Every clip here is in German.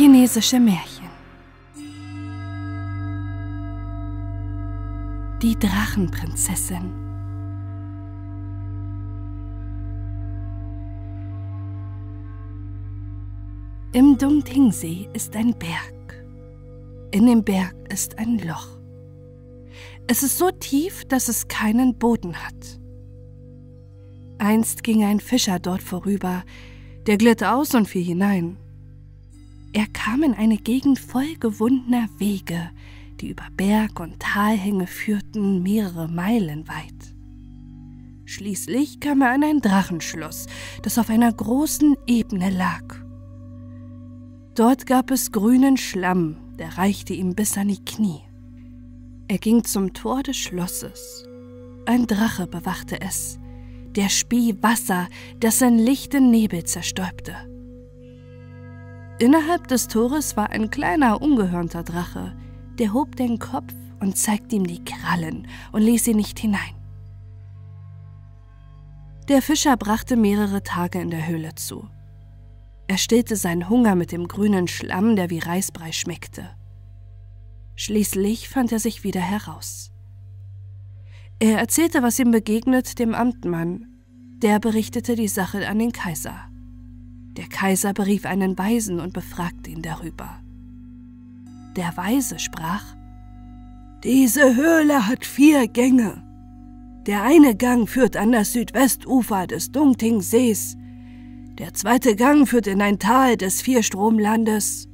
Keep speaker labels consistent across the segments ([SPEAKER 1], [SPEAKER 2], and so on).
[SPEAKER 1] Chinesische Märchen Die Drachenprinzessin Im Dongtingsee ist ein Berg. In dem Berg ist ein Loch. Es ist so tief, dass es keinen Boden hat. Einst ging ein Fischer dort vorüber, der glitt aus und fiel hinein. Er kam in eine Gegend voll gewundener Wege, die über Berg- und Talhänge führten mehrere Meilen weit. Schließlich kam er an ein Drachenschloss, das auf einer großen Ebene lag. Dort gab es grünen Schlamm, der reichte ihm bis an die Knie. Er ging zum Tor des Schlosses. Ein Drache bewachte es, der spie Wasser, das sein lichten Nebel zerstäubte. Innerhalb des Tores war ein kleiner, ungehörnter Drache, der hob den Kopf und zeigte ihm die Krallen und ließ ihn nicht hinein. Der Fischer brachte mehrere Tage in der Höhle zu. Er stillte seinen Hunger mit dem grünen Schlamm, der wie Reisbrei schmeckte. Schließlich fand er sich wieder heraus. Er erzählte, was ihm begegnet, dem Amtmann. Der berichtete die Sache an den Kaiser. Der Kaiser berief einen Weisen und befragte ihn darüber. Der Weise sprach Diese Höhle hat vier Gänge. Der eine Gang führt an das Südwestufer des Dungtingsees, der zweite Gang führt in ein Tal des Vierstromlandes,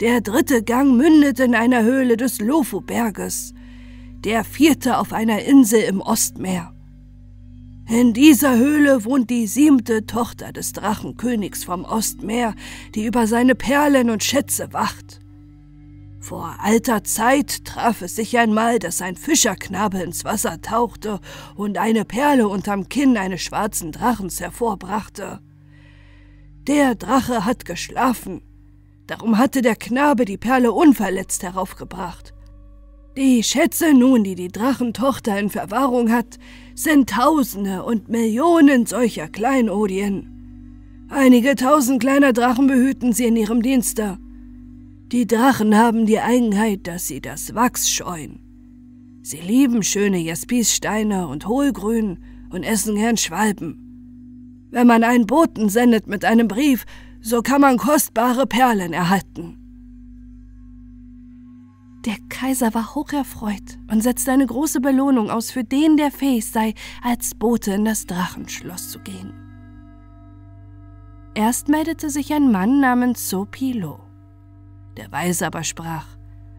[SPEAKER 1] der dritte Gang mündet in einer Höhle des Lofu-Berges der vierte auf einer Insel im Ostmeer. In dieser Höhle wohnt die siebte Tochter des Drachenkönigs vom Ostmeer, die über seine Perlen und Schätze wacht. Vor alter Zeit traf es sich einmal, dass ein Fischerknabe ins Wasser tauchte und eine Perle unterm Kinn eines schwarzen Drachens hervorbrachte. Der Drache hat geschlafen, darum hatte der Knabe die Perle unverletzt heraufgebracht. Die Schätze nun, die die Drachentochter in Verwahrung hat, sind Tausende und Millionen solcher Kleinodien. Einige tausend kleiner Drachen behüten sie in ihrem Dienste. Die Drachen haben die Eigenheit, dass sie das Wachs scheuen. Sie lieben schöne Jaspissteine und Hohlgrün und essen gern Schwalben. Wenn man einen Boten sendet mit einem Brief, so kann man kostbare Perlen erhalten. Kaiser war hocherfreut und setzte eine große Belohnung aus für den, der fähig sei, als Bote in das Drachenschloss zu gehen. Erst meldete sich ein Mann namens Sopilo. Der Weise aber sprach,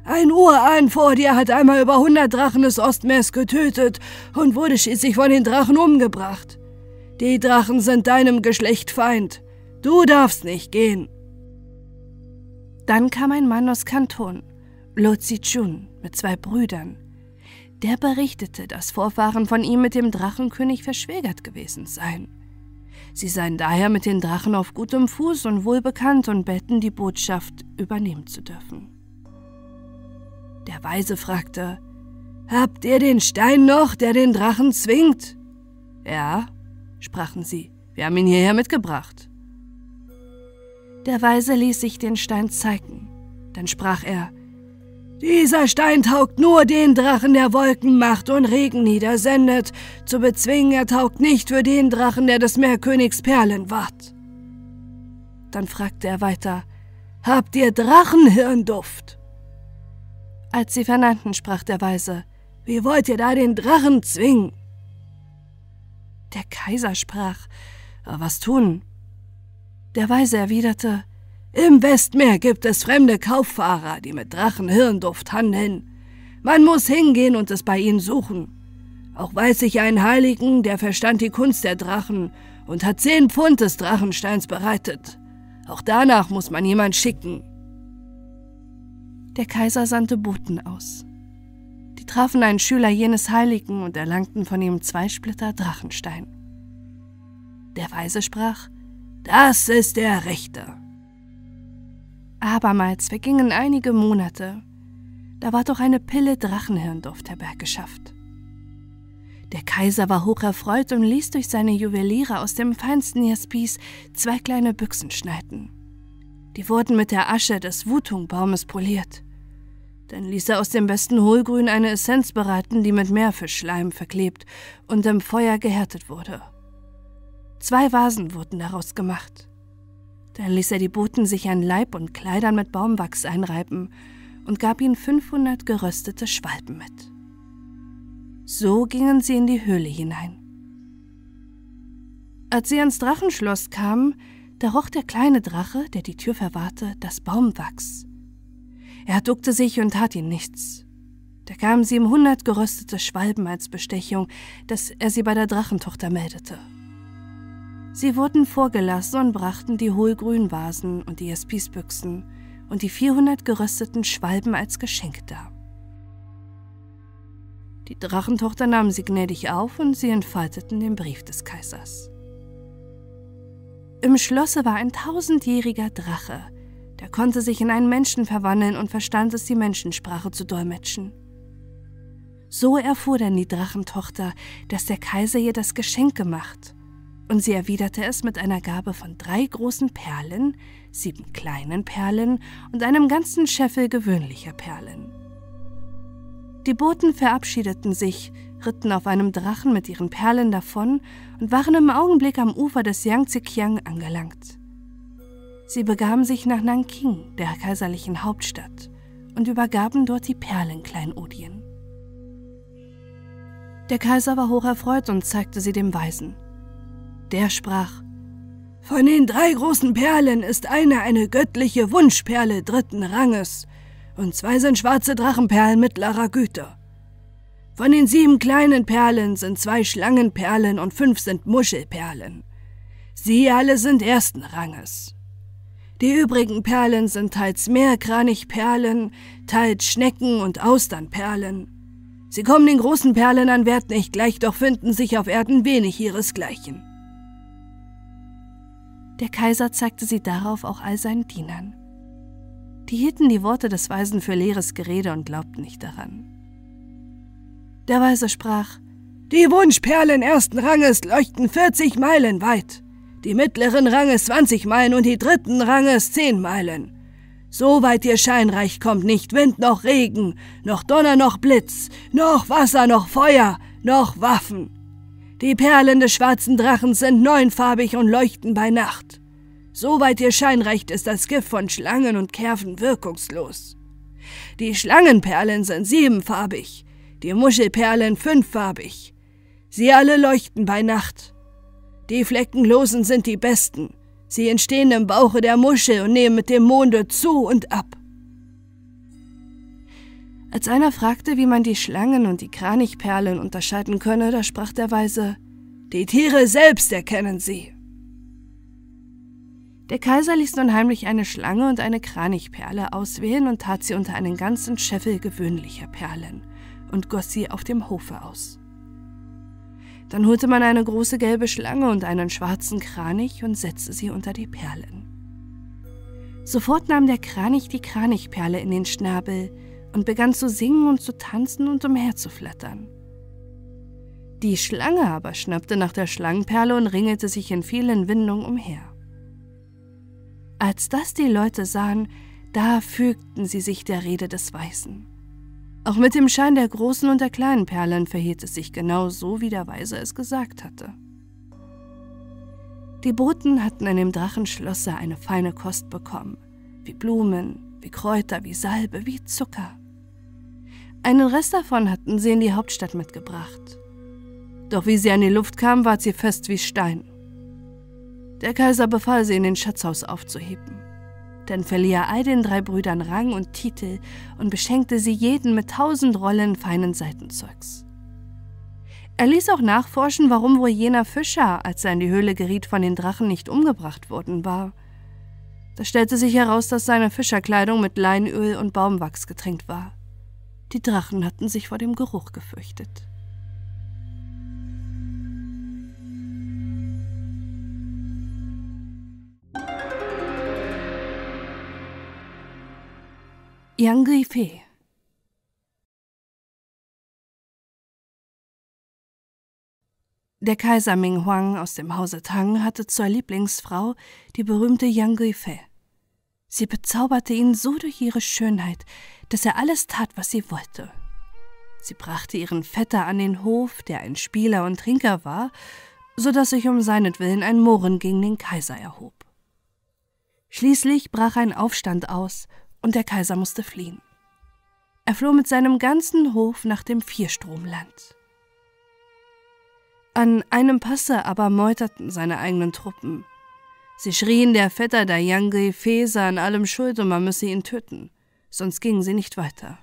[SPEAKER 1] ein Urahn vor dir hat einmal über hundert Drachen des Ostmeers getötet und wurde schließlich von den Drachen umgebracht. Die Drachen sind deinem Geschlecht Feind. Du darfst nicht gehen. Dann kam ein Mann aus Kanton Lo Zichun mit zwei Brüdern. Der berichtete, dass Vorfahren von ihm mit dem Drachenkönig verschwägert gewesen seien. Sie seien daher mit den Drachen auf gutem Fuß und wohlbekannt und betten, die Botschaft übernehmen zu dürfen. Der Weise fragte, Habt ihr den Stein noch, der den Drachen zwingt? Ja, sprachen sie, wir haben ihn hierher mitgebracht. Der Weise ließ sich den Stein zeigen. Dann sprach er, dieser Stein taugt nur den Drachen, der Wolkenmacht und Regen niedersendet. Zu bezwingen, er taugt nicht für den Drachen, der des Meerkönigs Perlen wart. Dann fragte er weiter, Habt ihr Drachenhirnduft? Als sie vernannten, sprach der Weise, Wie wollt ihr da den Drachen zwingen? Der Kaiser sprach, Was tun? Der Weise erwiderte, im Westmeer gibt es fremde Kauffahrer, die mit Drachenhirnduft handeln. Man muss hingehen und es bei ihnen suchen. Auch weiß ich einen Heiligen, der verstand die Kunst der Drachen und hat zehn Pfund des Drachensteins bereitet. Auch danach muss man jemand schicken. Der Kaiser sandte Boten aus. Die trafen einen Schüler jenes Heiligen und erlangten von ihm zwei Splitter Drachenstein. Der Weise sprach, das ist der Rechte. Abermals vergingen einige Monate. Da war doch eine Pille Drachenhirnduft herbeigeschafft. Der Kaiser war hocherfreut und ließ durch seine Juweliere aus dem feinsten Jaspis zwei kleine Büchsen schneiden. Die wurden mit der Asche des Wutung-Baumes poliert. Dann ließ er aus dem besten Hohlgrün eine Essenz bereiten, die mit Meerfischschleim verklebt und im Feuer gehärtet wurde. Zwei Vasen wurden daraus gemacht. Dann ließ er die Boten sich an Leib und Kleidern mit Baumwachs einreiben und gab ihnen 500 geröstete Schwalben mit. So gingen sie in die Höhle hinein. Als sie ans Drachenschloss kamen, da roch der kleine Drache, der die Tür verwahrte, das Baumwachs. Er duckte sich und tat ihm nichts. Da gaben sie ihm hundert geröstete Schwalben als Bestechung, dass er sie bei der Drachentochter meldete. Sie wurden vorgelassen und brachten die Hohlgrünvasen und die Jaspisbüchsen und die 400 gerösteten Schwalben als Geschenk dar. Die Drachentochter nahm sie gnädig auf und sie entfalteten den Brief des Kaisers. Im Schlosse war ein tausendjähriger Drache, der konnte sich in einen Menschen verwandeln und verstand es, die Menschensprache zu dolmetschen. So erfuhr dann die Drachentochter, dass der Kaiser ihr das Geschenk gemacht und sie erwiderte es mit einer Gabe von drei großen Perlen, sieben kleinen Perlen und einem ganzen Scheffel gewöhnlicher Perlen. Die Boten verabschiedeten sich, ritten auf einem Drachen mit ihren Perlen davon und waren im Augenblick am Ufer des Yangtze-Kiang angelangt. Sie begaben sich nach Nanking, der kaiserlichen Hauptstadt, und übergaben dort die Perlenkleinodien. Der Kaiser war hocherfreut und zeigte sie dem Weisen. Der sprach, Von den drei großen Perlen ist eine eine göttliche Wunschperle dritten Ranges, und zwei sind schwarze Drachenperlen mittlerer Güte. Von den sieben kleinen Perlen sind zwei Schlangenperlen und fünf sind Muschelperlen. Sie alle sind ersten Ranges. Die übrigen Perlen sind teils Meerkranichperlen, teils Schnecken- und Austernperlen. Sie kommen den großen Perlen an Wert nicht gleich, doch finden sich auf Erden wenig ihresgleichen. Der Kaiser zeigte sie darauf auch all seinen Dienern. Die hielten die Worte des Weisen für leeres Gerede und glaubten nicht daran. Der Weise sprach, Die Wunschperlen ersten Ranges leuchten 40 Meilen weit, die mittleren Ranges 20 Meilen und die dritten Ranges 10 Meilen. So weit ihr Scheinreich kommt nicht Wind noch Regen, noch Donner noch Blitz, noch Wasser noch Feuer, noch Waffen. Die Perlen des schwarzen Drachens sind neunfarbig und leuchten bei Nacht. Soweit ihr Schein reicht, ist das Gift von Schlangen und Kerven wirkungslos. Die Schlangenperlen sind siebenfarbig, die Muschelperlen fünffarbig. Sie alle leuchten bei Nacht. Die Fleckenlosen sind die besten. Sie entstehen im Bauche der Muschel und nehmen mit dem Monde zu und ab. Als einer fragte, wie man die Schlangen und die Kranichperlen unterscheiden könne, da sprach der Weise, die Tiere selbst erkennen sie. Der Kaiser ließ nun heimlich eine Schlange und eine Kranichperle auswählen und tat sie unter einen ganzen Scheffel gewöhnlicher Perlen und goss sie auf dem Hofe aus. Dann holte man eine große gelbe Schlange und einen schwarzen Kranich und setzte sie unter die Perlen. Sofort nahm der Kranich die Kranichperle in den Schnabel, und begann zu singen und zu tanzen und umherzuflattern. Die Schlange aber schnappte nach der Schlangenperle und ringelte sich in vielen Windungen umher. Als das die Leute sahen, da fügten sie sich der Rede des Weisen. Auch mit dem Schein der großen und der kleinen Perlen verhielt es sich genau so, wie der Weise es gesagt hatte. Die Boten hatten in dem Drachenschlosse eine feine Kost bekommen, wie Blumen, wie Kräuter, wie Salbe, wie Zucker. Einen Rest davon hatten sie in die Hauptstadt mitgebracht. Doch wie sie an die Luft kam, ward sie fest wie Stein. Der Kaiser befahl sie in den Schatzhaus aufzuheben. Dann verlieh er all den drei Brüdern Rang und Titel und beschenkte sie jeden mit tausend Rollen feinen Seitenzeugs. Er ließ auch nachforschen, warum wohl jener Fischer, als er in die Höhle geriet, von den Drachen nicht umgebracht worden war. Da stellte sich heraus, dass seine Fischerkleidung mit Leinöl und Baumwachs getränkt war. Die Drachen hatten sich vor dem Geruch gefürchtet. Yang Guifei Der Kaiser Ming Huang aus dem Hause Tang hatte zur Lieblingsfrau die berühmte Yang Guifei. Sie bezauberte ihn so durch ihre Schönheit, dass er alles tat, was sie wollte. Sie brachte ihren Vetter an den Hof, der ein Spieler und Trinker war, so dass sich um seinetwillen ein Mohren gegen den Kaiser erhob. Schließlich brach ein Aufstand aus und der Kaiser musste fliehen. Er floh mit seinem ganzen Hof nach dem Vierstromland. An einem Passe aber meuterten seine eigenen Truppen. Sie schrien der Vetter der Yangi Feser an allem schuld und man müsse ihn töten, sonst gingen sie nicht weiter.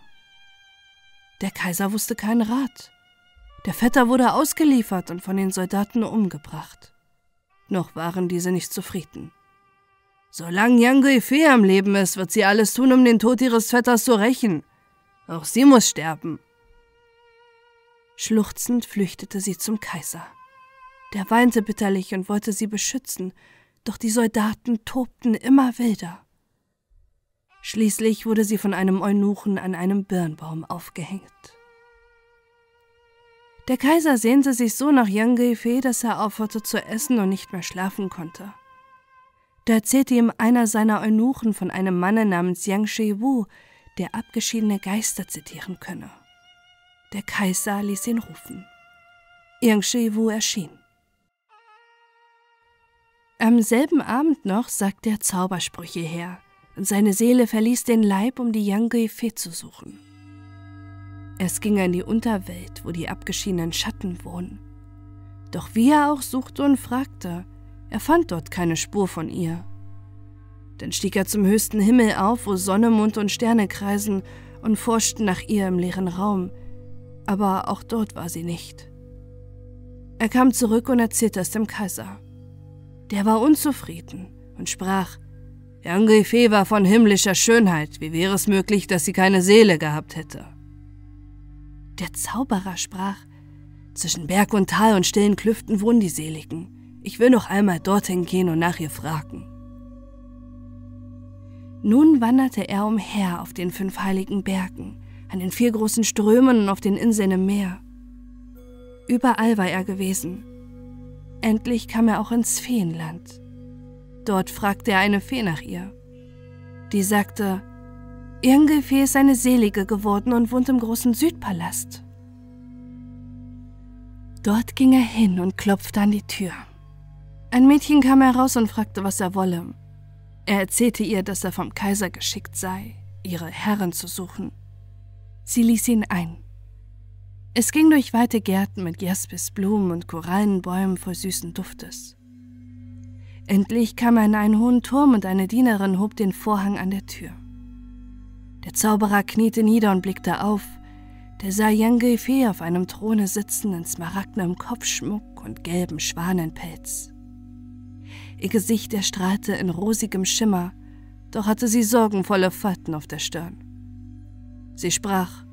[SPEAKER 1] Der Kaiser wusste keinen Rat. Der Vetter wurde ausgeliefert und von den Soldaten umgebracht. Noch waren diese nicht zufrieden. Solange Yang Fee am Leben ist, wird sie alles tun, um den Tod ihres Vetters zu rächen. Auch sie muss sterben. Schluchzend flüchtete sie zum Kaiser. Der weinte bitterlich und wollte sie beschützen, doch die Soldaten tobten immer wilder. Schließlich wurde sie von einem Eunuchen an einem Birnbaum aufgehängt. Der Kaiser sehnte sich so nach Yang Geifei, dass er aufhörte zu essen und nicht mehr schlafen konnte. Da erzählte ihm einer seiner Eunuchen von einem Manne namens Yang Shi-Wu, der abgeschiedene Geister zitieren könne. Der Kaiser ließ ihn rufen. Yang Shi-Wu erschien. Am selben Abend noch sagte er Zaubersprüche her, und seine Seele verließ den Leib, um die Yang Fee zu suchen. Es ging in die Unterwelt, wo die abgeschiedenen Schatten wohnen. Doch wie er auch suchte und fragte, er fand dort keine Spur von ihr. Dann stieg er zum höchsten Himmel auf, wo Sonne, Mond und Sterne kreisen und forschten nach ihr im leeren Raum, aber auch dort war sie nicht. Er kam zurück und erzählte es dem Kaiser. Der war unzufrieden und sprach, Yang Fee war von himmlischer Schönheit. Wie wäre es möglich, dass sie keine Seele gehabt hätte? Der Zauberer sprach: Zwischen Berg und Tal und stillen Klüften wohnen die Seligen. Ich will noch einmal dorthin gehen und nach ihr fragen. Nun wanderte er umher auf den fünf heiligen Bergen, an den vier großen Strömen und auf den Inseln im Meer. Überall war er gewesen. Endlich kam er auch ins Feenland. Dort fragte er eine Fee nach ihr. Die sagte, Irngefee ist eine Selige geworden und wohnt im großen Südpalast. Dort ging er hin und klopfte an die Tür. Ein Mädchen kam heraus und fragte, was er wolle. Er erzählte ihr, dass er vom Kaiser geschickt sei, ihre Herren zu suchen. Sie ließ ihn ein. Es ging durch weite Gärten mit Jaspis, und Korallenbäumen voll süßen Duftes. Endlich kam er in einen hohen Turm und eine Dienerin hob den Vorhang an der Tür. Der Zauberer kniete nieder und blickte auf. Der sah Yang Fee auf einem Throne sitzen in smaragdnem Kopfschmuck und gelbem Schwanenpelz. Ihr Gesicht erstrahlte in rosigem Schimmer, doch hatte sie sorgenvolle Falten auf der Stirn. Sie sprach: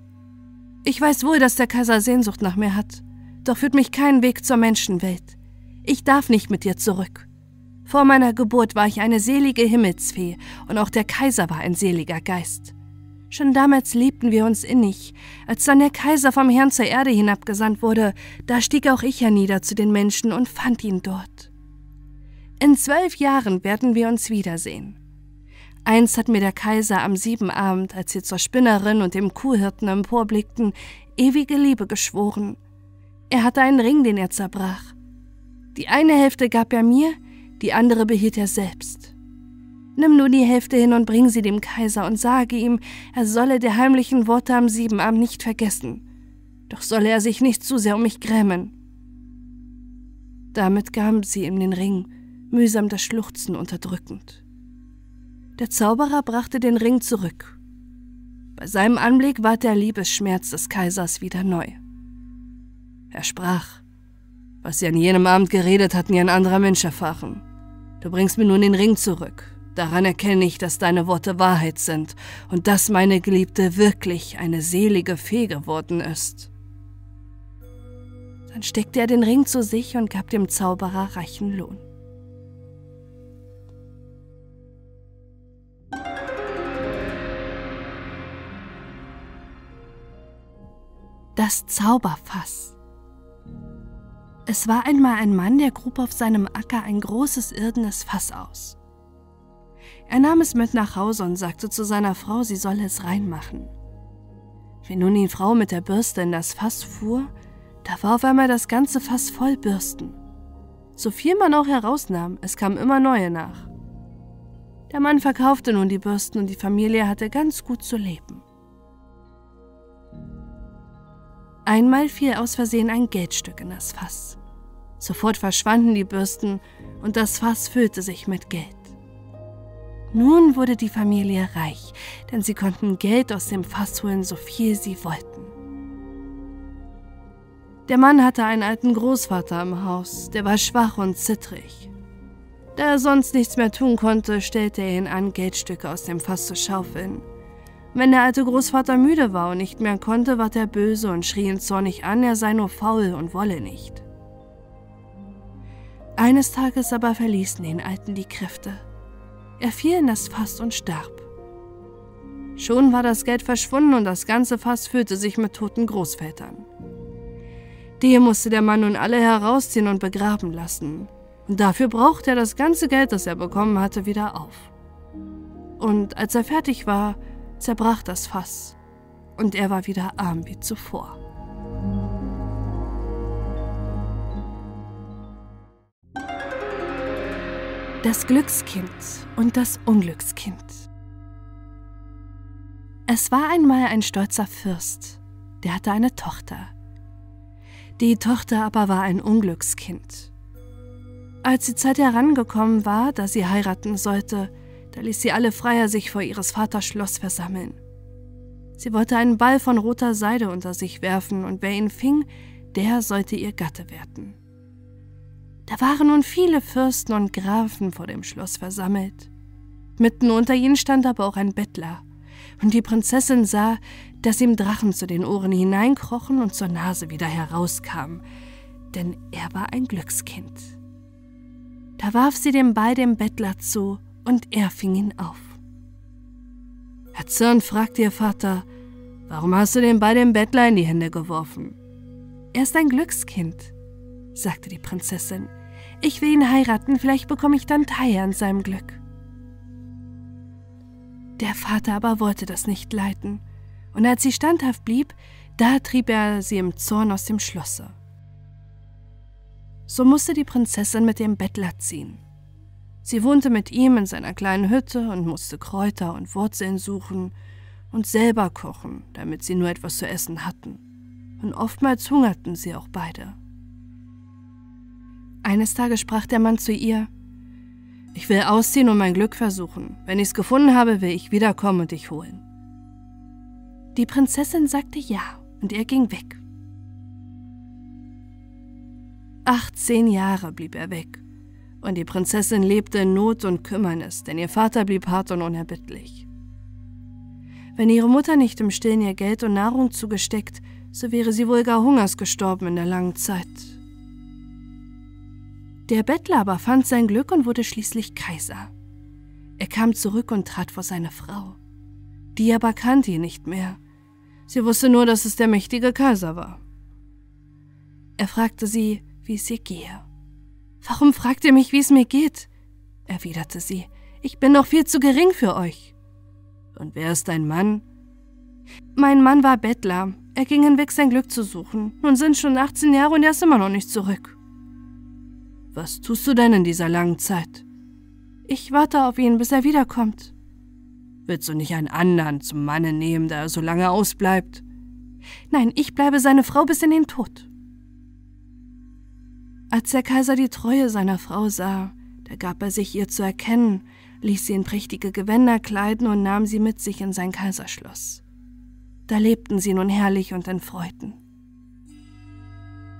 [SPEAKER 1] Ich weiß wohl, dass der Kaiser Sehnsucht nach mir hat, doch führt mich kein Weg zur Menschenwelt. Ich darf nicht mit dir zurück. Vor meiner Geburt war ich eine selige Himmelsfee und auch der Kaiser war ein seliger Geist. Schon damals liebten wir uns innig. Als dann der Kaiser vom Herrn zur Erde hinabgesandt wurde, da stieg auch ich hernieder zu den Menschen und fand ihn dort. In zwölf Jahren werden wir uns wiedersehen. Einst hat mir der Kaiser am Siebenabend, als sie zur Spinnerin und dem Kuhhirten emporblickten, ewige Liebe geschworen. Er hatte einen Ring, den er zerbrach. Die eine Hälfte gab er mir, die andere behielt er selbst. Nimm nur die Hälfte hin und bring sie dem Kaiser und sage ihm, er solle der heimlichen Worte am Siebenabend nicht vergessen. Doch solle er sich nicht zu sehr um mich grämen. Damit gaben sie ihm den Ring, mühsam das Schluchzen unterdrückend. Der Zauberer brachte den Ring zurück. Bei seinem Anblick ward der Liebesschmerz des Kaisers wieder neu. Er sprach, was sie an jenem Abend geredet hatten, ihr ein anderer Mensch erfahren. Du bringst mir nun den Ring zurück. Daran erkenne ich, dass deine Worte Wahrheit sind und dass meine Geliebte wirklich eine selige Fee geworden ist. Dann steckte er den Ring zu sich und gab dem Zauberer reichen Lohn. Das Zauberfass es war einmal ein Mann, der grub auf seinem Acker ein großes irdenes Fass aus. Er nahm es mit nach Hause und sagte zu seiner Frau, sie solle es reinmachen. Wie nun die Frau mit der Bürste in das Fass fuhr, da war auf einmal das ganze Fass voll Bürsten. So viel man auch herausnahm, es kamen immer neue nach. Der Mann verkaufte nun die Bürsten und die Familie hatte ganz gut zu leben. Einmal fiel aus Versehen ein Geldstück in das Fass. Sofort verschwanden die Bürsten und das Fass füllte sich mit Geld. Nun wurde die Familie reich, denn sie konnten Geld aus dem Fass holen, so viel sie wollten. Der Mann hatte einen alten Großvater im Haus, der war schwach und zittrig. Da er sonst nichts mehr tun konnte, stellte er ihn an, Geldstücke aus dem Fass zu schaufeln. Wenn der alte Großvater müde war und nicht mehr konnte, ward er böse und schrie ihn zornig an, er sei nur faul und wolle nicht. Eines Tages aber verließen den Alten die Kräfte. Er fiel in das Fass und starb. Schon war das Geld verschwunden und das ganze Fass füllte sich mit toten Großvätern. Die musste der Mann nun alle herausziehen und begraben lassen. Und dafür brauchte er das ganze Geld, das er bekommen hatte, wieder auf. Und als er fertig war, zerbrach das Fass und er war wieder arm wie zuvor. Das Glückskind und das Unglückskind. Es war einmal ein stolzer Fürst, der hatte eine Tochter. Die Tochter aber war ein Unglückskind. Als die Zeit herangekommen war, da sie heiraten sollte, da ließ sie alle Freier sich vor ihres Vaters Schloss versammeln. Sie wollte einen Ball von roter Seide unter sich werfen, und wer ihn fing, der sollte ihr Gatte werden. Da waren nun viele Fürsten und Grafen vor dem Schloss versammelt. Mitten unter ihnen stand aber auch ein Bettler, und die Prinzessin sah, dass ihm Drachen zu den Ohren hineinkrochen und zur Nase wieder herauskamen, denn er war ein Glückskind. Da warf sie den Ball dem Bettler zu, und er fing ihn auf. Erzürnt fragte ihr Vater, warum hast du den Ball dem Bettler in die Hände geworfen? Er ist ein Glückskind, sagte die Prinzessin. Ich will ihn heiraten, vielleicht bekomme ich dann Teil an seinem Glück. Der Vater aber wollte das nicht leiten, und als sie standhaft blieb, da trieb er sie im Zorn aus dem Schlosse. So musste die Prinzessin mit dem Bettler ziehen. Sie wohnte mit ihm in seiner kleinen Hütte und musste Kräuter und Wurzeln suchen und selber kochen, damit sie nur etwas zu essen hatten. Und oftmals hungerten sie auch beide. Eines Tages sprach der Mann zu ihr, ich will ausziehen und mein Glück versuchen. Wenn ich es gefunden habe, will ich wiederkommen und dich holen. Die Prinzessin sagte ja, und er ging weg. 18 Jahre blieb er weg und die Prinzessin lebte in Not und Kümmernis, denn ihr Vater blieb hart und unerbittlich. Wenn ihre Mutter nicht im Stillen ihr Geld und Nahrung zugesteckt, so wäre sie wohl gar hungers gestorben in der langen Zeit. Der Bettler aber fand sein Glück und wurde schließlich Kaiser. Er kam zurück und trat vor seine Frau. Die aber kannte ihn nicht mehr. Sie wusste nur, dass es der mächtige Kaiser war. Er fragte sie, wie es ihr gehe. Warum fragt ihr mich, wie es mir geht? erwiderte sie. Ich bin noch viel zu gering für euch. Und wer ist dein Mann? Mein Mann war Bettler. Er ging hinweg, sein Glück zu suchen. Nun sind schon 18 Jahre und er ist immer noch nicht zurück. Was tust du denn in dieser langen Zeit? Ich warte auf ihn, bis er wiederkommt. Willst du nicht einen anderen zum Manne nehmen, da er so lange ausbleibt? Nein, ich bleibe seine Frau bis in den Tod. Als der Kaiser die Treue seiner Frau sah, da gab er sich ihr zu erkennen, ließ sie in prächtige Gewänder kleiden und nahm sie mit sich in sein Kaiserschloss. Da lebten sie nun herrlich und in Freuden.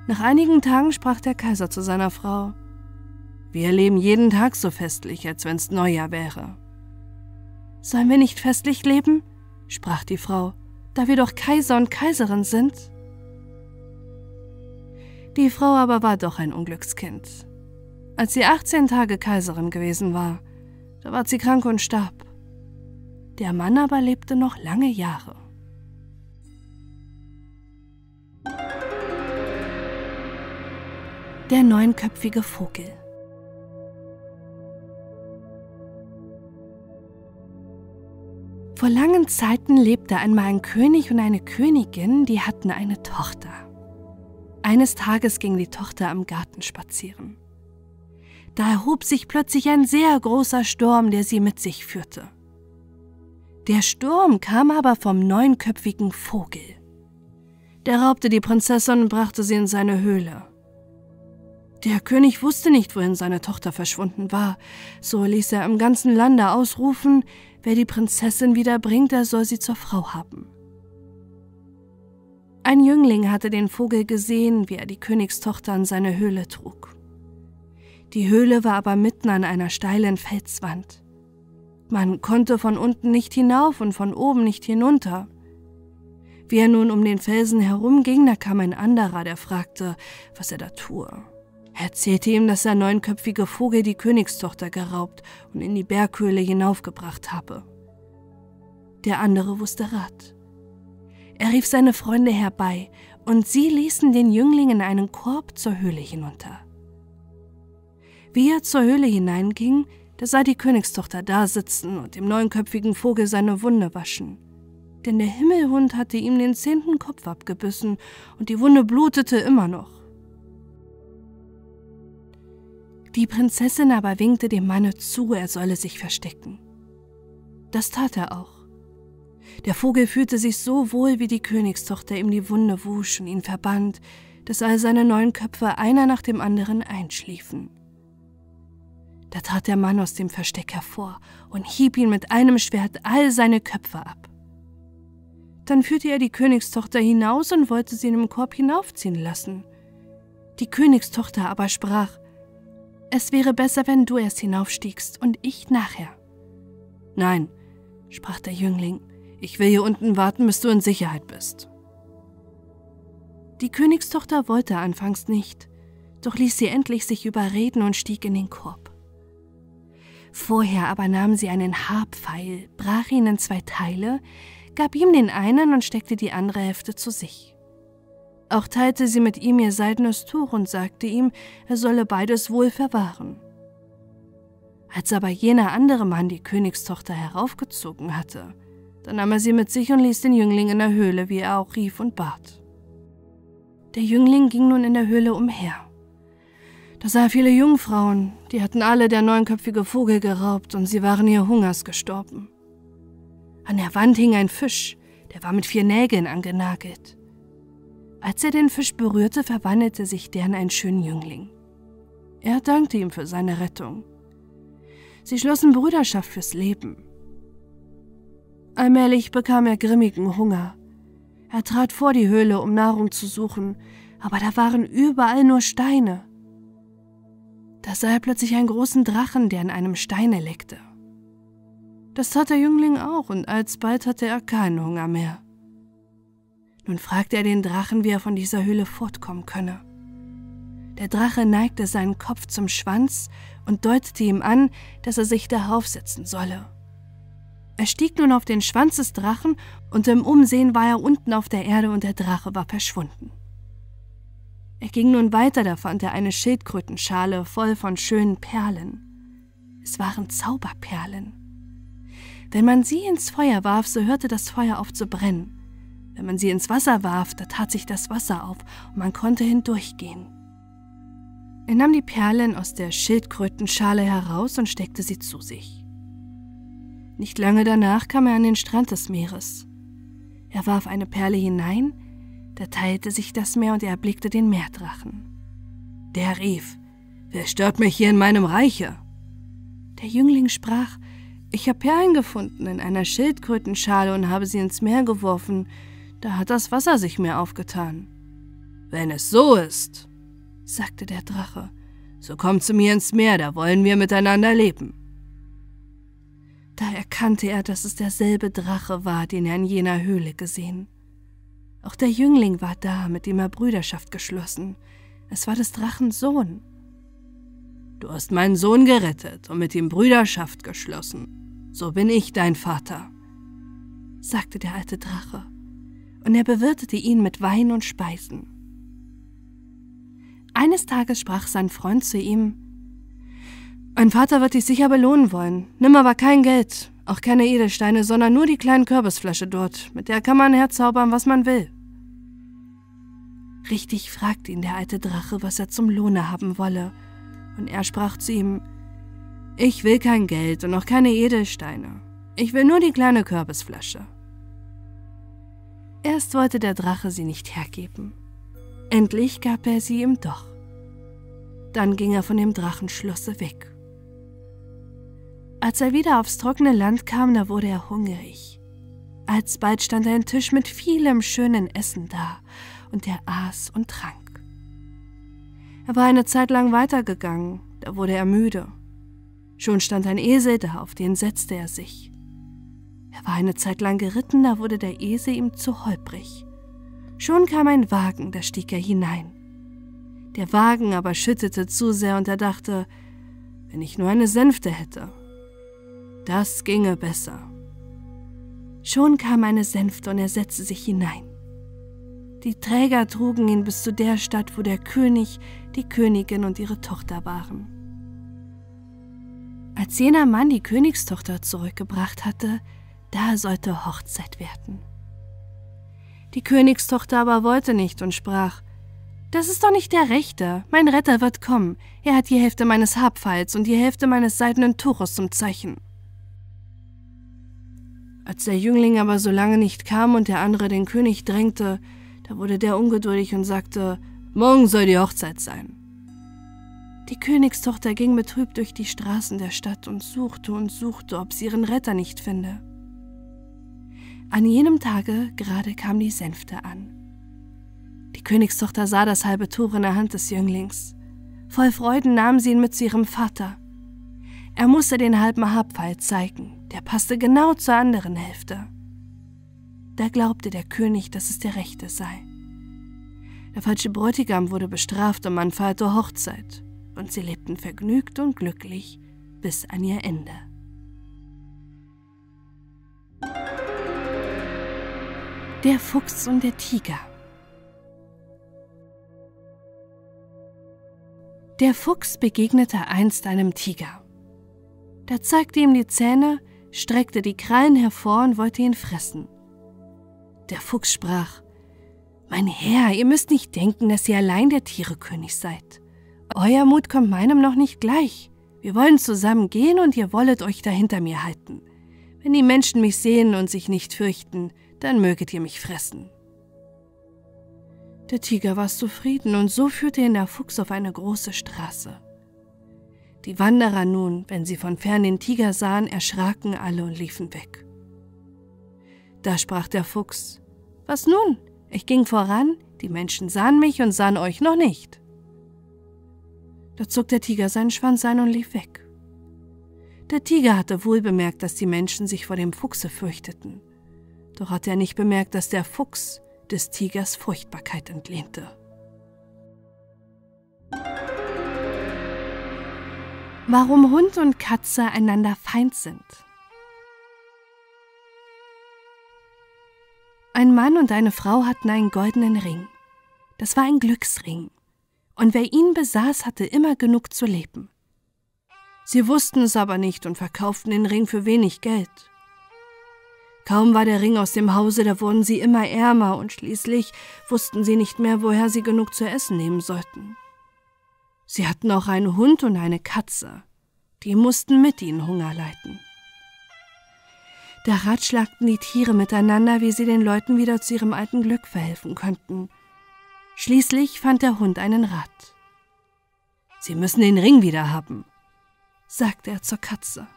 [SPEAKER 1] Nach einigen Tagen sprach der Kaiser zu seiner Frau, wir leben jeden Tag so festlich, als wenn's Neujahr wäre. Sollen wir nicht festlich leben? sprach die Frau, da wir doch Kaiser und Kaiserin sind. Die Frau aber war doch ein Unglückskind. Als sie 18 Tage Kaiserin gewesen war, da ward sie krank und starb. Der Mann aber lebte noch lange Jahre. Der neunköpfige Vogel Vor langen Zeiten lebte einmal ein König und eine Königin, die hatten eine Tochter. Eines Tages ging die Tochter am Garten spazieren. Da erhob sich plötzlich ein sehr großer Sturm, der sie mit sich führte. Der Sturm kam aber vom neunköpfigen Vogel. Der raubte die Prinzessin und brachte sie in seine Höhle. Der König wusste nicht, wohin seine Tochter verschwunden war, so ließ er im ganzen Lande ausrufen, wer die Prinzessin wiederbringt, der soll sie zur Frau haben. Ein Jüngling hatte den Vogel gesehen, wie er die Königstochter in seine Höhle trug. Die Höhle war aber mitten an einer steilen Felswand. Man konnte von unten nicht hinauf und von oben nicht hinunter. Wie er nun um den Felsen herumging, da kam ein anderer, der fragte, was er da tue. Er erzählte ihm, dass der neunköpfige Vogel die Königstochter geraubt und in die Berghöhle hinaufgebracht habe. Der andere wusste Rat. Er rief seine Freunde herbei, und sie ließen den Jüngling in einen Korb zur Höhle hinunter. Wie er zur Höhle hineinging, da sah die Königstochter da sitzen und dem neunköpfigen Vogel seine Wunde waschen. Denn der Himmelhund hatte ihm den zehnten Kopf abgebissen und die Wunde blutete immer noch. Die Prinzessin aber winkte dem Manne zu, er solle sich verstecken. Das tat er auch. Der Vogel fühlte sich so wohl, wie die Königstochter ihm die Wunde wusch und ihn verband, dass all seine neun Köpfe einer nach dem anderen einschliefen. Da trat der Mann aus dem Versteck hervor und hieb ihn mit einem Schwert all seine Köpfe ab. Dann führte er die Königstochter hinaus und wollte sie in dem Korb hinaufziehen lassen. Die Königstochter aber sprach, es wäre besser, wenn du erst hinaufstiegst und ich nachher. Nein, sprach der Jüngling, ich will hier unten warten, bis du in Sicherheit bist. Die Königstochter wollte anfangs nicht, doch ließ sie endlich sich überreden und stieg in den Korb. Vorher aber nahm sie einen Haarpfeil, brach ihn in zwei Teile, gab ihm den einen und steckte die andere Hälfte zu sich. Auch teilte sie mit ihm ihr seidenes Tuch und sagte ihm, er solle beides wohl verwahren. Als aber jener andere Mann die Königstochter heraufgezogen hatte, dann nahm er sie mit sich und ließ den Jüngling in der Höhle, wie er auch rief und bat. Der Jüngling ging nun in der Höhle umher. Da sah er viele Jungfrauen, die hatten alle der neunköpfige Vogel geraubt und sie waren ihr Hungers gestorben. An der Wand hing ein Fisch, der war mit vier Nägeln angenagelt. Als er den Fisch berührte, verwandelte sich der in einen schönen Jüngling. Er dankte ihm für seine Rettung. Sie schlossen Brüderschaft fürs Leben. Allmählich bekam er grimmigen Hunger. Er trat vor die Höhle, um Nahrung zu suchen, aber da waren überall nur Steine. Da sah er plötzlich einen großen Drachen, der in einem Steine leckte. Das tat der Jüngling auch, und alsbald hatte er keinen Hunger mehr. Nun fragte er den Drachen, wie er von dieser Höhle fortkommen könne. Der Drache neigte seinen Kopf zum Schwanz und deutete ihm an, dass er sich darauf setzen solle. Er stieg nun auf den Schwanz des Drachen und im Umsehen war er unten auf der Erde und der Drache war verschwunden. Er ging nun weiter, da fand er eine Schildkrötenschale voll von schönen Perlen. Es waren Zauberperlen. Wenn man sie ins Feuer warf, so hörte das Feuer auf zu brennen. Wenn man sie ins Wasser warf, da tat sich das Wasser auf und man konnte hindurchgehen. Er nahm die Perlen aus der Schildkrötenschale heraus und steckte sie zu sich. Nicht lange danach kam er an den Strand des Meeres. Er warf eine Perle hinein, da teilte sich das Meer und er erblickte den Meerdrachen. Der rief, Wer stört mich hier in meinem Reiche? Der Jüngling sprach, Ich habe Perlen gefunden in einer Schildkrötenschale und habe sie ins Meer geworfen, da hat das Wasser sich mir aufgetan. Wenn es so ist, sagte der Drache, so komm zu mir ins Meer, da wollen wir miteinander leben. Da erkannte er, dass es derselbe Drache war, den er in jener Höhle gesehen. Auch der Jüngling war da, mit dem er Brüderschaft geschlossen. Es war des Drachen Sohn. Du hast meinen Sohn gerettet und mit ihm Brüderschaft geschlossen. So bin ich dein Vater, sagte der alte Drache und er bewirtete ihn mit Wein und Speisen. Eines Tages sprach sein Freund zu ihm, Ein Vater wird dich sicher belohnen wollen, nimm aber kein Geld, Auch keine Edelsteine, sondern nur die kleine Kürbisflasche dort. Mit der kann man herzaubern, was man will. Richtig fragte ihn der alte Drache, was er zum Lohne haben wolle. Und er sprach zu ihm, Ich will kein Geld und auch keine Edelsteine. Ich will nur die kleine Kürbisflasche. Erst wollte der Drache sie nicht hergeben. Endlich gab er sie ihm doch. Dann ging er von dem Drachenschlosse weg. Als er wieder aufs trockene Land kam, da wurde er hungrig. Alsbald stand ein Tisch mit vielem schönen Essen da, und er aß und trank. Er war eine Zeit lang weitergegangen, da wurde er müde. Schon stand ein Esel da, auf den setzte er sich. Er war eine Zeit lang geritten, da wurde der Esel ihm zu holprig. Schon kam ein Wagen, da stieg er hinein. Der Wagen aber schüttete zu sehr und er dachte, wenn ich nur eine Sänfte hätte, das ginge besser. Schon kam eine Sänfte und er setzte sich hinein. Die Träger trugen ihn bis zu der Stadt, wo der König, die Königin und ihre Tochter waren. Als jener Mann die Königstochter zurückgebracht hatte, da sollte Hochzeit werden. Die Königstochter aber wollte nicht und sprach, das ist doch nicht der Rechte. Mein Retter wird kommen. Er hat die Hälfte meines Habfalls und die Hälfte meines seidenen Tuches zum Zeichen. Als der Jüngling aber so lange nicht kam und der andere den König drängte, da wurde der ungeduldig und sagte, Morgen soll die Hochzeit sein. Die Königstochter ging betrübt durch die Straßen der Stadt und suchte und suchte, ob sie ihren Retter nicht finde. An jenem Tage gerade kam die Sänfte an. Die Königstochter sah das halbe Tuch in der Hand des Jünglings. Voll Freuden nahm sie ihn mit zu ihrem Vater. Er musste den halben Habpfeil zeigen, der passte genau zur anderen Hälfte. Da glaubte der König, dass es der rechte sei. Der falsche Bräutigam wurde bestraft und man feierte Hochzeit, und sie lebten vergnügt und glücklich bis an ihr Ende. Der Fuchs und der Tiger Der Fuchs begegnete einst einem Tiger. Da zeigte ihm die Zähne, streckte die Krallen hervor und wollte ihn fressen. Der Fuchs sprach, Mein Herr, ihr müsst nicht denken, dass ihr allein der Tierekönig seid. Euer Mut kommt meinem noch nicht gleich. Wir wollen zusammen gehen und ihr wollet euch da hinter mir halten. Wenn die Menschen mich sehen und sich nicht fürchten, dann möget ihr mich fressen. Der Tiger war zufrieden und so führte ihn der Fuchs auf eine große Straße. Die Wanderer nun, wenn sie von fern den Tiger sahen, erschraken alle und liefen weg. Da sprach der Fuchs, Was nun? Ich ging voran, die Menschen sahen mich und sahen euch noch nicht. Da zog der Tiger seinen Schwanz ein und lief weg. Der Tiger hatte wohl bemerkt, dass die Menschen sich vor dem Fuchse fürchteten. Doch hatte er nicht bemerkt, dass der Fuchs des Tigers Furchtbarkeit entlehnte. Warum Hund und Katze einander Feind sind. Ein Mann und eine Frau hatten einen goldenen Ring. Das war ein Glücksring. Und wer ihn besaß, hatte immer genug zu leben. Sie wussten es aber nicht und verkauften den Ring für wenig Geld. Kaum war der Ring aus dem Hause, da wurden sie immer ärmer und schließlich wussten sie nicht mehr, woher sie genug zu essen nehmen sollten. Sie hatten auch einen Hund und eine Katze. Die mussten mit ihnen Hunger leiden. Da ratschlagten die Tiere miteinander, wie sie den Leuten wieder zu ihrem alten Glück verhelfen könnten. Schließlich fand der Hund einen Rat. Sie müssen den Ring wieder haben, sagte er zur Katze.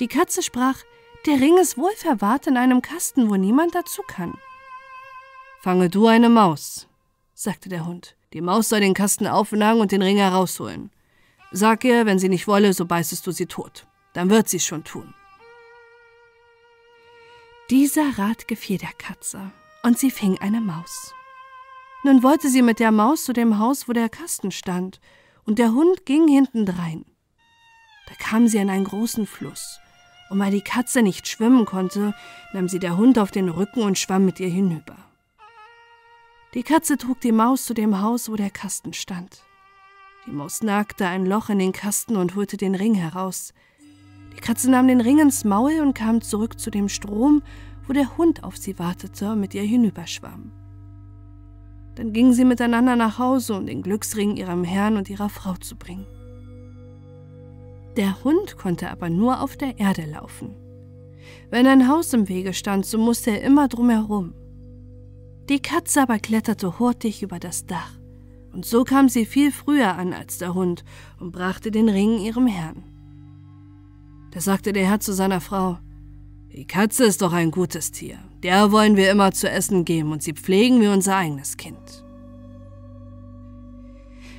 [SPEAKER 1] Die Katze sprach, der Ring ist wohl verwahrt in einem Kasten, wo niemand dazu kann. Fange du eine Maus, sagte der Hund. Die Maus soll den Kasten aufnagen und den Ring herausholen. Sag ihr, wenn sie nicht wolle, so beißest du sie tot. Dann wird sie's schon tun. Dieser Rat gefiel der Katze, und sie fing eine Maus. Nun wollte sie mit der Maus zu dem Haus, wo der Kasten stand, und der Hund ging hintendrein. Da kam sie an einen großen Fluss, und weil die Katze nicht schwimmen konnte, nahm sie der Hund auf den Rücken und schwamm mit ihr hinüber. Die Katze trug die Maus zu dem Haus, wo der Kasten stand. Die Maus nagte ein Loch in den Kasten und holte den Ring heraus. Die Katze nahm den Ring ins Maul und kam zurück zu dem Strom, wo der Hund auf sie wartete und mit ihr hinüberschwamm. Dann gingen sie miteinander nach Hause, um den Glücksring ihrem Herrn und ihrer Frau zu bringen. Der Hund konnte aber nur auf der Erde laufen. Wenn ein Haus im Wege stand, so musste er immer drumherum. Die Katze aber kletterte hurtig über das Dach, und so kam sie viel früher an als der Hund und brachte den Ring ihrem Herrn. Da sagte der Herr zu seiner Frau, die Katze ist doch ein gutes Tier, der wollen wir immer zu essen geben und sie pflegen wie unser eigenes Kind.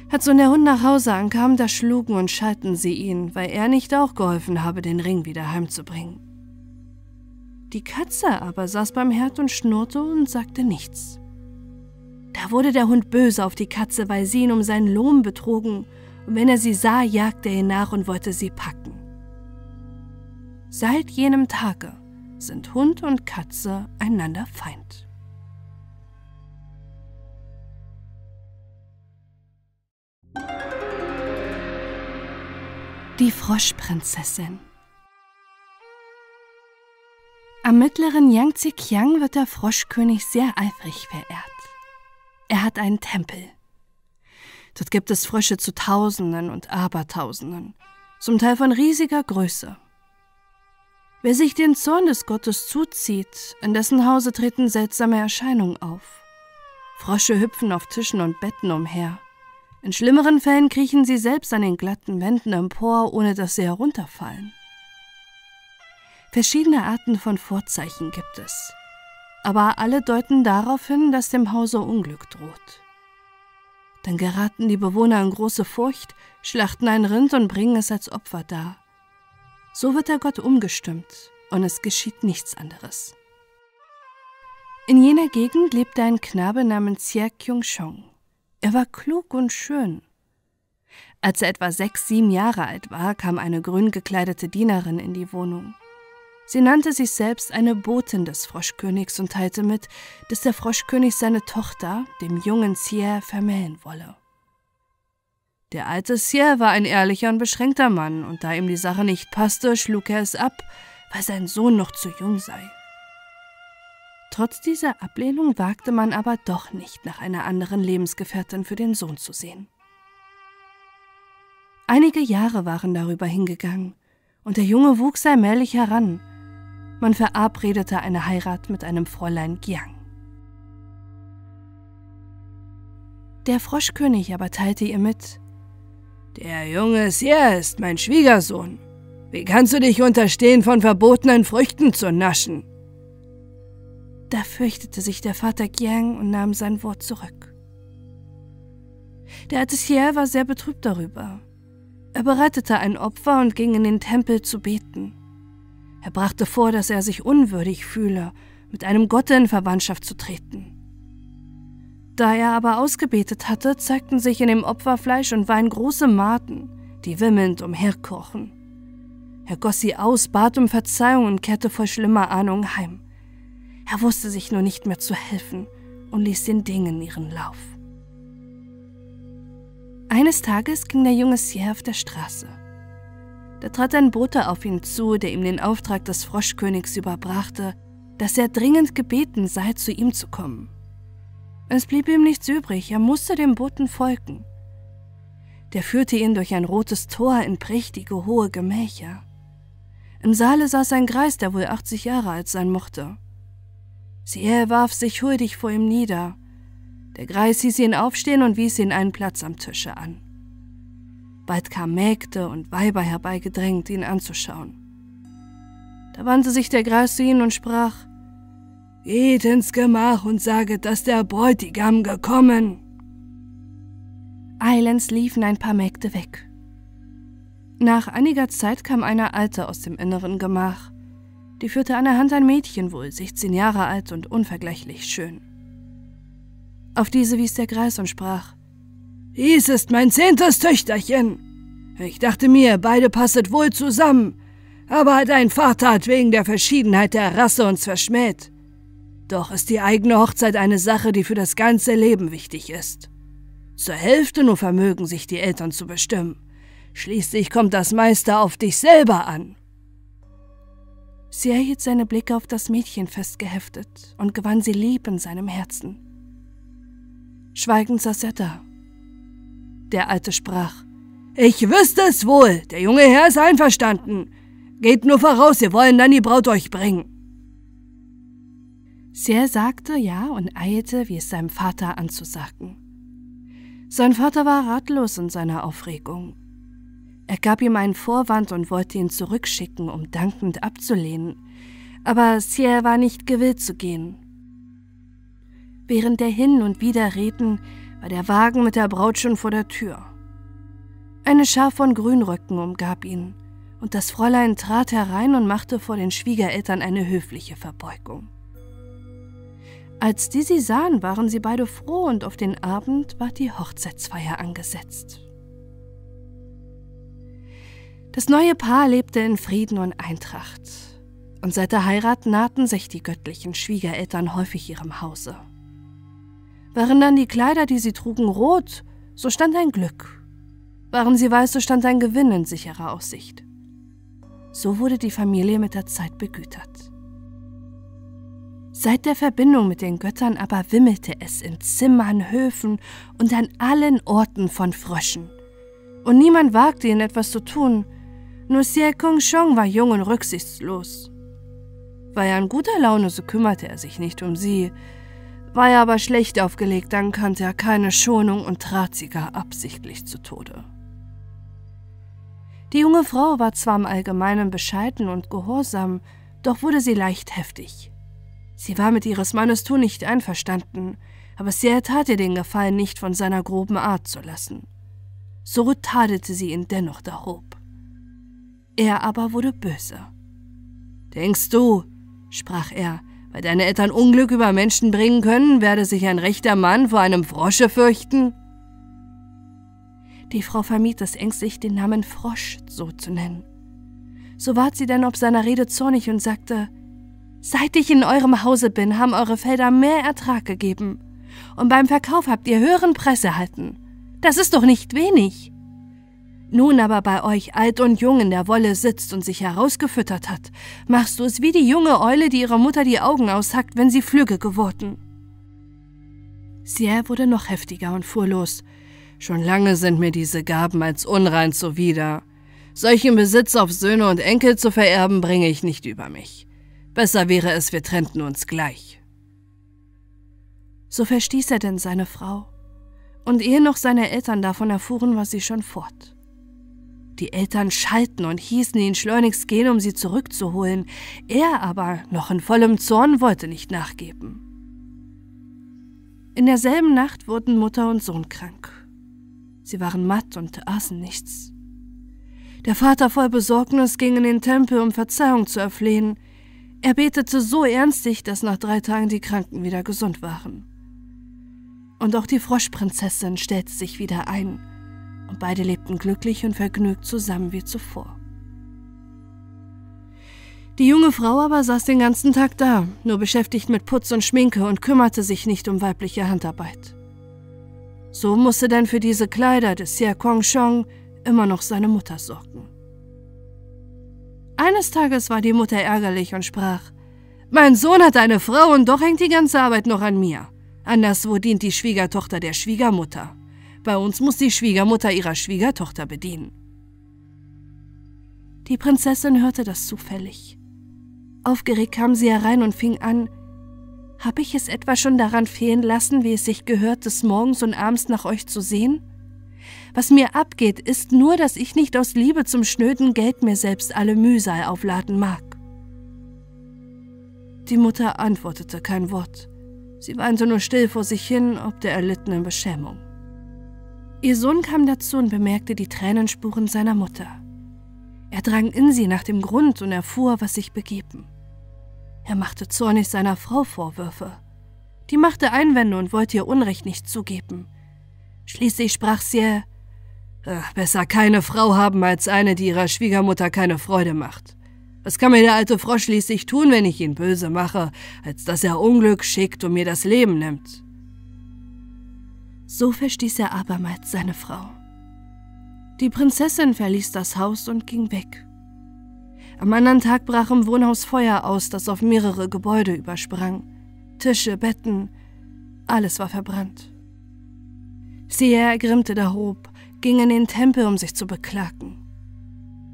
[SPEAKER 1] Als nun der Hund nach Hause ankam, da schlugen und schalten sie ihn, weil er nicht auch geholfen habe, den Ring wieder heimzubringen. Die Katze aber saß beim Herd und schnurrte und sagte nichts. Da wurde der Hund böse auf die Katze, weil sie ihn um seinen Lohn betrogen, und wenn er sie sah, jagte er ihn nach und wollte sie packen. Seit jenem Tage sind Hund und Katze einander Feind. Die Froschprinzessin Am mittleren Yangtze-Kiang wird der Froschkönig sehr eifrig verehrt. Er hat einen Tempel. Dort gibt es Frösche zu Tausenden und Abertausenden, zum Teil von riesiger Größe. Wer sich den Zorn des Gottes zuzieht, in dessen Hause treten seltsame Erscheinungen auf. Frösche hüpfen auf Tischen und Betten umher. In schlimmeren Fällen kriechen sie selbst an den glatten Wänden empor, ohne dass sie herunterfallen. Verschiedene Arten von Vorzeichen gibt es, aber alle deuten darauf hin, dass dem Hause Unglück droht. Dann geraten die Bewohner in große Furcht, schlachten ein Rind und bringen es als Opfer dar. So wird der Gott umgestimmt und es geschieht nichts anderes. In jener Gegend lebte ein Knabe namens Xie Kyung Chong. Er war klug und schön. Als er etwa sechs, sieben Jahre alt war, kam eine grün gekleidete Dienerin in die Wohnung. Sie nannte sich selbst eine Botin des Froschkönigs und teilte mit, dass der Froschkönig seine Tochter, dem jungen Sier, vermählen wolle. Der alte Sier war ein ehrlicher und beschränkter Mann, und da ihm die Sache nicht passte, schlug er es ab, weil sein Sohn noch zu jung sei. Trotz dieser Ablehnung wagte man aber doch nicht, nach einer anderen Lebensgefährtin für den Sohn zu sehen. Einige Jahre waren darüber hingegangen, und der Junge wuchs allmählich heran. Man verabredete eine Heirat mit einem Fräulein Giang. Der Froschkönig aber teilte ihr mit, Der Junge Sier ist mein Schwiegersohn. Wie kannst du dich unterstehen, von verbotenen Früchten zu naschen? Da fürchtete sich der Vater Giang und nahm sein Wort zurück. Der alte Xier war sehr betrübt darüber. Er bereitete ein Opfer und ging in den Tempel zu beten. Er brachte vor, dass er sich unwürdig fühle, mit einem Gott in Verwandtschaft zu treten. Da er aber ausgebetet hatte, zeigten sich in dem Opferfleisch und Wein große Maten, die wimmelnd umherkochen. Er goss sie aus, bat um Verzeihung und kehrte voll schlimmer Ahnung heim. Er wusste sich nur nicht mehr zu helfen und ließ den Dingen ihren Lauf. Eines Tages ging der junge Sier auf der Straße. Da trat ein Bote auf ihn zu, der ihm den Auftrag des Froschkönigs überbrachte, dass er dringend gebeten sei, zu ihm zu kommen. Es blieb ihm nichts übrig, er musste dem Boten folgen. Der führte ihn durch ein rotes Tor in prächtige, hohe Gemächer. Im Saale saß ein Greis, der wohl 80 Jahre alt sein mochte. Sie warf sich huldig vor ihm nieder. Der Greis hieß ihn aufstehen und wies ihn einen Platz am Tische an. Bald kamen Mägde und Weiber herbeigedrängt, ihn anzuschauen. Da wandte sich der Greis zu ihnen und sprach, Geht ins Gemach und saget, dass der Bräutigam gekommen. Eilends liefen ein paar Mägde weg. Nach einiger Zeit kam eine Alte aus dem inneren Gemach. Die führte an der Hand ein Mädchen wohl, 16 Jahre alt und unvergleichlich schön. Auf diese wies der Greis und sprach: Dies ist mein zehntes Töchterchen. Ich dachte mir, beide passet wohl zusammen, aber dein Vater hat wegen der Verschiedenheit der Rasse uns verschmäht. Doch ist die eigene Hochzeit eine Sache, die für das ganze Leben wichtig ist. Zur Hälfte nur vermögen sich die Eltern zu bestimmen. Schließlich kommt das meiste auf dich selber an. Sie erhielt seine Blicke auf das Mädchen festgeheftet und gewann sie lieb in seinem Herzen. Schweigend saß er da. Der Alte sprach, Ich wüsste es wohl, der junge Herr ist einverstanden. Geht nur voraus, wir wollen dann die Braut euch bringen. Sehr sagte ja und eilte, wie es seinem Vater anzusagen. Sein Vater war ratlos in seiner Aufregung. Er gab ihm einen Vorwand und wollte ihn zurückschicken, um dankend abzulehnen, aber Sier war nicht gewillt zu gehen. Während der Hin- und Widerreden war der Wagen mit der Braut schon vor der Tür. Eine Schar von Grünröcken umgab ihn, und das Fräulein trat herein und machte vor den Schwiegereltern eine höfliche Verbeugung. Als die sie sahen, waren sie beide froh und auf den Abend war die Hochzeitsfeier angesetzt. Das neue Paar lebte in Frieden und Eintracht, und seit der Heirat nahten sich die göttlichen Schwiegereltern häufig ihrem Hause. Waren dann die Kleider, die sie trugen, rot, so stand ein Glück. Waren sie weiß, so stand ein Gewinn in sicherer Aussicht. So wurde die Familie mit der Zeit begütert. Seit der Verbindung mit den Göttern aber wimmelte es in Zimmern, Höfen und an allen Orten von Fröschen. Und niemand wagte ihnen etwas zu tun. Nur Xie Kung Shong war jung und rücksichtslos. War er in guter Laune, so kümmerte er sich nicht um sie. War er aber schlecht aufgelegt, dann kannte er keine Schonung und trat sie gar absichtlich zu Tode. Die junge Frau war zwar im Allgemeinen bescheiden und gehorsam, doch wurde sie leicht heftig. Sie war mit ihres Mannes Tun nicht einverstanden, aber sie ertat ihr den Gefallen nicht von seiner groben Art zu lassen. So tadelte sie ihn dennoch darob. Er aber wurde böse. Denkst du, sprach er, weil deine Eltern Unglück über Menschen bringen können, werde sich ein rechter Mann vor einem Frosche fürchten? Die Frau vermied es ängstlich, den Namen Frosch so zu nennen. So ward sie denn ob seiner Rede zornig und sagte, Seit ich in eurem Hause bin, haben eure Felder mehr Ertrag gegeben. Und beim Verkauf habt ihr höheren Preis erhalten. Das ist doch nicht wenig. Nun aber bei euch alt und jung in der Wolle sitzt und sich herausgefüttert hat, machst du es wie die junge Eule, die ihrer Mutter die Augen aushackt, wenn sie flügge geworden. Sierre wurde noch heftiger und fuhr los. Schon lange sind mir diese Gaben als unrein zuwider. Solchen Besitz auf Söhne und Enkel zu vererben, bringe ich nicht über mich. Besser wäre es, wir trennten uns gleich. So verstieß er denn seine Frau, und ehe noch seine Eltern davon erfuhren, war sie schon fort. Die Eltern schalten und hießen ihn schleunigst gehen, um sie zurückzuholen, er aber, noch in vollem Zorn, wollte nicht nachgeben. In derselben Nacht wurden Mutter und Sohn krank. Sie waren matt und aßen nichts. Der Vater voll Besorgnis ging in den Tempel, um Verzeihung zu erflehen, er betete so ernstig, dass nach drei Tagen die Kranken wieder gesund waren. Und auch die Froschprinzessin stellte sich wieder ein, und beide lebten glücklich und vergnügt zusammen wie zuvor. Die junge Frau aber saß den ganzen Tag da, nur beschäftigt mit Putz und Schminke und kümmerte sich nicht um weibliche Handarbeit. So musste denn für diese Kleider des Xie Shong immer noch seine Mutter sorgen. Eines Tages war die Mutter ärgerlich und sprach, Mein Sohn hat eine Frau und doch hängt die ganze Arbeit noch an mir. Anderswo dient die Schwiegertochter der Schwiegermutter. Bei uns muss die Schwiegermutter ihrer Schwiegertochter bedienen. Die Prinzessin hörte das zufällig. Aufgeregt kam sie herein und fing an, Hab ich es etwa schon daran fehlen lassen, wie es sich gehört, des Morgens und Abends nach euch zu sehen? Was mir abgeht, ist nur, dass ich nicht aus Liebe zum schnöden Geld mir selbst alle Mühsal aufladen mag. Die Mutter antwortete kein Wort. Sie weinte nur still vor sich hin, ob der erlittenen Beschämung. Ihr Sohn kam dazu und bemerkte die Tränenspuren seiner Mutter. Er drang in sie nach dem Grund und erfuhr, was sich begeben. Er machte zornig seiner Frau Vorwürfe. Die machte Einwände und wollte ihr Unrecht nicht zugeben. Schließlich sprach sie, ach, besser keine Frau haben als eine, die ihrer Schwiegermutter keine Freude macht. Was kann mir der alte Frosch schließlich tun, wenn ich ihn böse mache, als dass er Unglück schickt und mir das Leben nimmt? So verstieß er abermals seine Frau. Die Prinzessin verließ das Haus und ging weg. Am anderen Tag brach im Wohnhaus Feuer aus, das auf mehrere Gebäude übersprang. Tische, Betten, alles war verbrannt. Sia ergrimmte darob, ging in den Tempel, um sich zu beklagen.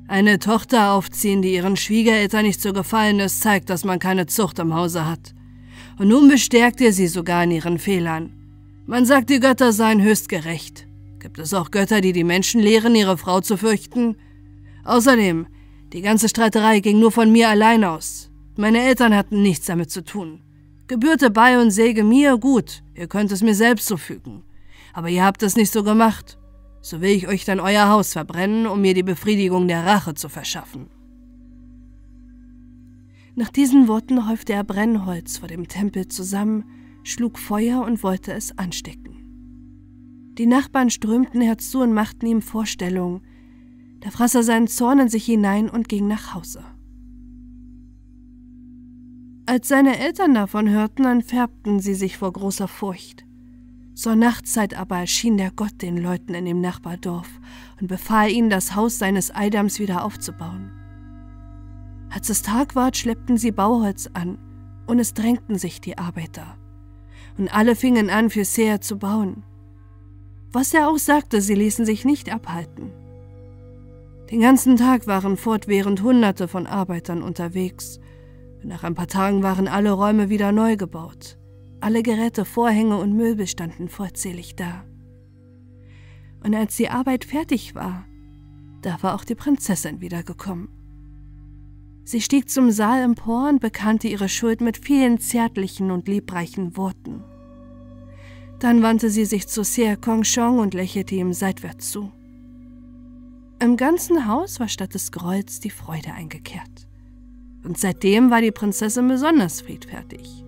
[SPEAKER 1] Eine Tochter aufziehen, die ihren Schwiegereltern nicht so gefallen ist, zeigt, dass man keine Zucht im Hause hat. Und nun bestärkt ihr sie sogar in ihren Fehlern. Man sagt, die Götter seien höchst gerecht. Gibt es auch Götter, die die Menschen lehren, ihre Frau zu fürchten? Außerdem, die ganze Streiterei ging nur von mir allein aus. Meine Eltern hatten nichts damit zu tun. Gebürte bei und Säge mir gut, ihr könnt es mir selbst zufügen. Aber ihr habt es nicht so gemacht. So will ich euch dann euer Haus verbrennen, um mir die Befriedigung der Rache zu verschaffen. Nach diesen Worten häufte er Brennholz vor dem Tempel zusammen, schlug Feuer und wollte es anstecken. Die Nachbarn strömten herzu und machten ihm Vorstellungen. Da fraß er seinen Zorn in sich hinein und ging nach Hause. Als seine Eltern davon hörten, entfärbten sie sich vor großer Furcht. Zur Nachtzeit aber erschien der Gott den Leuten in dem Nachbardorf und befahl ihnen, das Haus seines Eidams wieder aufzubauen. Als es Tag ward, schleppten sie Bauholz an, und es drängten sich die Arbeiter. Und alle fingen an, für Seher zu bauen. Was er auch sagte, sie ließen sich nicht abhalten. Den ganzen Tag waren fortwährend Hunderte von Arbeitern unterwegs. Nach ein paar Tagen waren alle Räume wieder neu gebaut. Alle Geräte, Vorhänge und Möbel standen vollzählig da. Und als die Arbeit fertig war, da war auch die Prinzessin wiedergekommen. Sie stieg zum Saal empor und bekannte ihre Schuld mit vielen zärtlichen und liebreichen Worten. Dann wandte sie sich zu Sier Kongshong und lächelte ihm seitwärts zu. Im ganzen Haus war statt des Grolls die Freude eingekehrt. Und seitdem war die Prinzessin besonders friedfertig.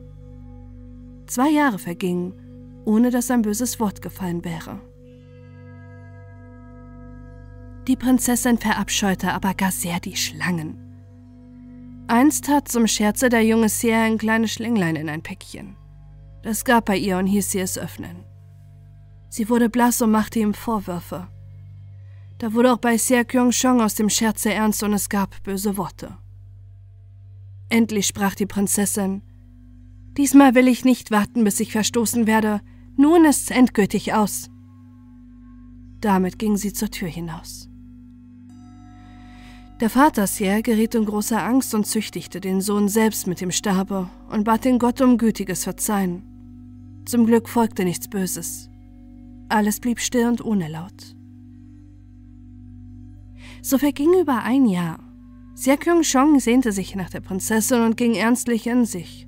[SPEAKER 1] Zwei Jahre vergingen, ohne dass ein böses Wort gefallen wäre. Die Prinzessin verabscheute aber gar sehr die Schlangen. Einst tat zum Scherze der junge Sia ein kleines Schlänglein in ein Päckchen. Das gab er ihr und hieß sie es öffnen. Sie wurde blass und machte ihm Vorwürfe. Da wurde auch bei Sia Kyung-chong aus dem Scherze ernst und es gab böse Worte. Endlich sprach die Prinzessin: Diesmal will ich nicht warten, bis ich verstoßen werde. Nun ist's endgültig aus. Damit ging sie zur Tür hinaus. Der Vater Sier geriet in große Angst und züchtigte den Sohn selbst mit dem Stabe und bat den Gott um gütiges Verzeihen. Zum Glück folgte nichts Böses. Alles blieb still und ohne Laut. So verging über ein Jahr. Sia Kyung-chong sehnte sich nach der Prinzessin und ging ernstlich in sich.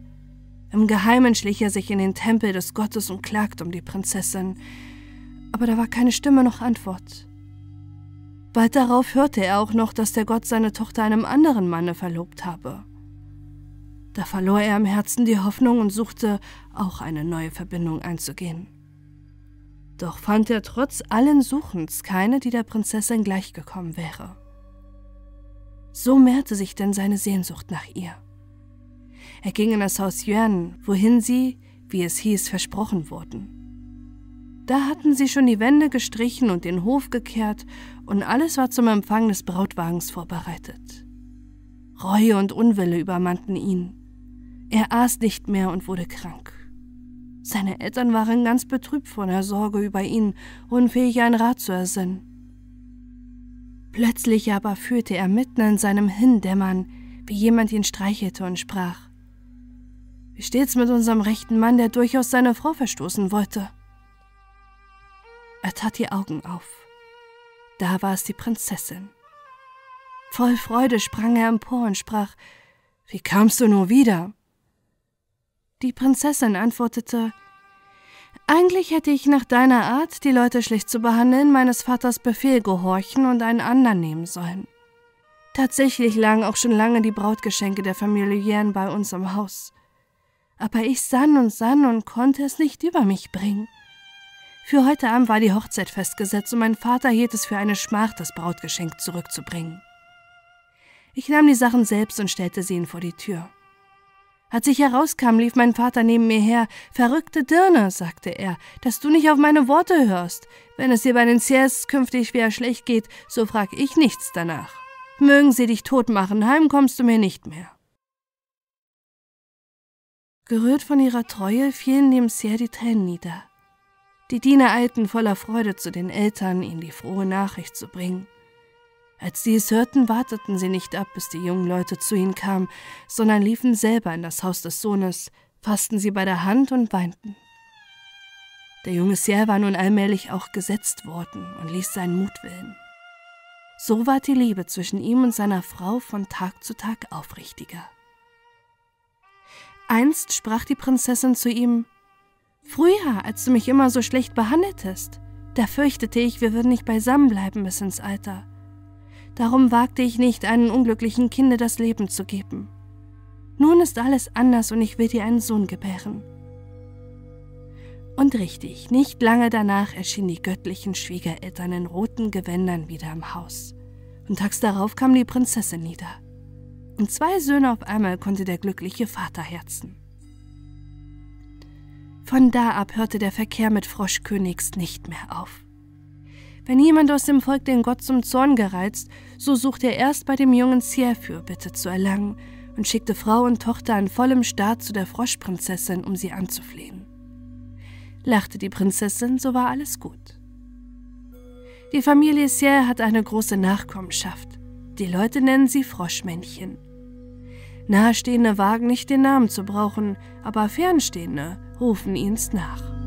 [SPEAKER 1] Im Geheimen schlich er sich in den Tempel des Gottes und klagte um die Prinzessin, aber da war keine Stimme noch Antwort. Bald darauf hörte er auch noch, dass der Gott seine Tochter einem anderen Manne verlobt habe. Da verlor er im Herzen die Hoffnung und suchte, auch eine neue Verbindung einzugehen. Doch fand er trotz allen Suchens keine, die der Prinzessin gleichgekommen wäre. So mehrte sich denn seine Sehnsucht nach ihr. Er ging in das Haus Yuan, wohin sie, wie es hieß, versprochen wurden. Da hatten sie schon die Wände gestrichen und den Hof gekehrt, und alles war zum Empfang des Brautwagens vorbereitet. Reue und Unwille übermannten ihn. Er aß nicht mehr und wurde krank. Seine Eltern waren ganz betrübt von der Sorge über ihn, unfähig einen Rat zu ersinnen. Plötzlich aber fühlte er mitten in seinem Hindämmern, wie jemand ihn streichelte und sprach. Wie steht's mit unserem rechten Mann, der durchaus seine Frau verstoßen wollte? Er tat die Augen auf. Da war es die Prinzessin. Voll Freude sprang er empor und sprach, Wie kamst du nur wieder? Die Prinzessin antwortete, Eigentlich hätte ich nach deiner Art, die Leute schlecht zu behandeln, meines Vaters Befehl gehorchen und einen anderen nehmen sollen. Tatsächlich lagen auch schon lange die Brautgeschenke der Familie Yen bei uns im Haus aber ich sann und sann und konnte es nicht über mich bringen. Für heute Abend war die Hochzeit festgesetzt und mein Vater hielt es für eine Schmach, das Brautgeschenk zurückzubringen. Ich nahm die Sachen selbst und stellte sie ihn vor die Tür. Als ich herauskam, lief mein Vater neben mir her. Verrückte Dirne, sagte er, dass du nicht auf meine Worte hörst. Wenn es dir bei den Siers künftig wieder schlecht geht, so frag ich nichts danach. Mögen sie dich tot machen, heim kommst du mir nicht mehr. Gerührt von ihrer Treue fielen dem Sier die Tränen nieder. Die Diener eilten voller Freude zu den Eltern, ihnen die frohe Nachricht zu bringen. Als sie es hörten, warteten sie nicht ab, bis die jungen Leute zu ihnen kamen, sondern liefen selber in das Haus des Sohnes, fassten sie bei der Hand und weinten. Der junge Sier war nun allmählich auch gesetzt worden und ließ seinen Mut willen. So ward die Liebe zwischen ihm und seiner Frau von Tag zu Tag aufrichtiger. Einst sprach die Prinzessin zu ihm Früher, als du mich immer so schlecht behandeltest, da fürchtete ich, wir würden nicht beisammen bleiben bis ins Alter. Darum wagte ich nicht, einem unglücklichen Kinde das Leben zu geben. Nun ist alles anders und ich will dir einen Sohn gebären. Und richtig, nicht lange danach erschienen die göttlichen Schwiegereltern in roten Gewändern wieder im Haus. Und tags darauf kam die Prinzessin nieder. Und zwei Söhne auf einmal konnte der glückliche Vater herzen. Von da ab hörte der Verkehr mit Froschkönigs nicht mehr auf. Wenn jemand aus dem Volk den Gott zum Zorn gereizt, so suchte er erst bei dem jungen Sier Fürbitte zu erlangen und schickte Frau und Tochter in vollem Staat zu der Froschprinzessin, um sie anzuflehen. Lachte die Prinzessin, so war alles gut. Die Familie Sier hat eine große Nachkommenschaft. Die Leute nennen sie Froschmännchen. Nahestehende wagen nicht den Namen zu brauchen, aber Fernstehende rufen ihns nach.